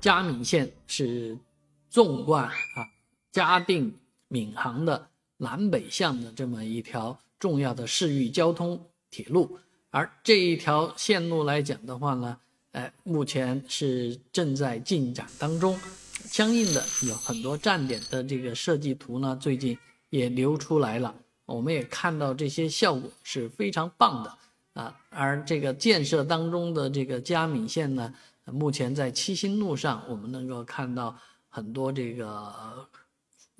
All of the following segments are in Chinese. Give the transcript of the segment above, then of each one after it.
嘉闵线是纵贯啊嘉定闵行的南北向的这么一条重要的市域交通铁路，而这一条线路来讲的话呢，呃，目前是正在进展当中，相应的有很多站点的这个设计图呢，最近也流出来了，我们也看到这些效果是非常棒的。啊，而这个建设当中的这个嘉闵线呢。目前在七星路上，我们能够看到很多这个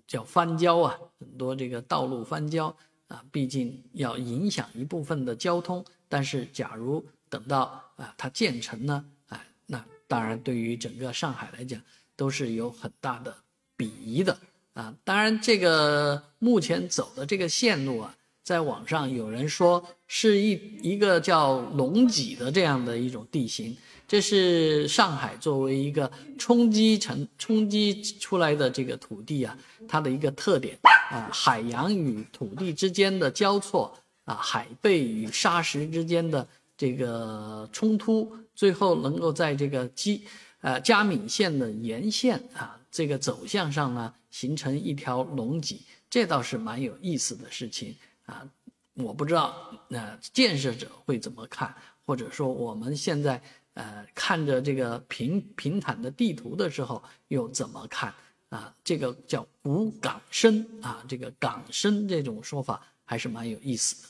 叫翻交啊，很多这个道路翻交啊，毕竟要影响一部分的交通。但是，假如等到啊它建成呢，哎，那当然对于整个上海来讲都是有很大的裨益的啊。当然，这个目前走的这个线路啊，在网上有人说是一一个叫龙脊的这样的一种地形。这是上海作为一个冲击成冲击出来的这个土地啊，它的一个特点啊，海洋与土地之间的交错啊，海贝与沙石之间的这个冲突，最后能够在这个基呃嘉闵线的沿线啊这个走向上呢，形成一条龙脊，这倒是蛮有意思的事情啊。我不知道那建设者会怎么看，或者说我们现在。呃，看着这个平平坦的地图的时候，又怎么看啊？这个叫“古港深”啊，这个“港深”这种说法还是蛮有意思的。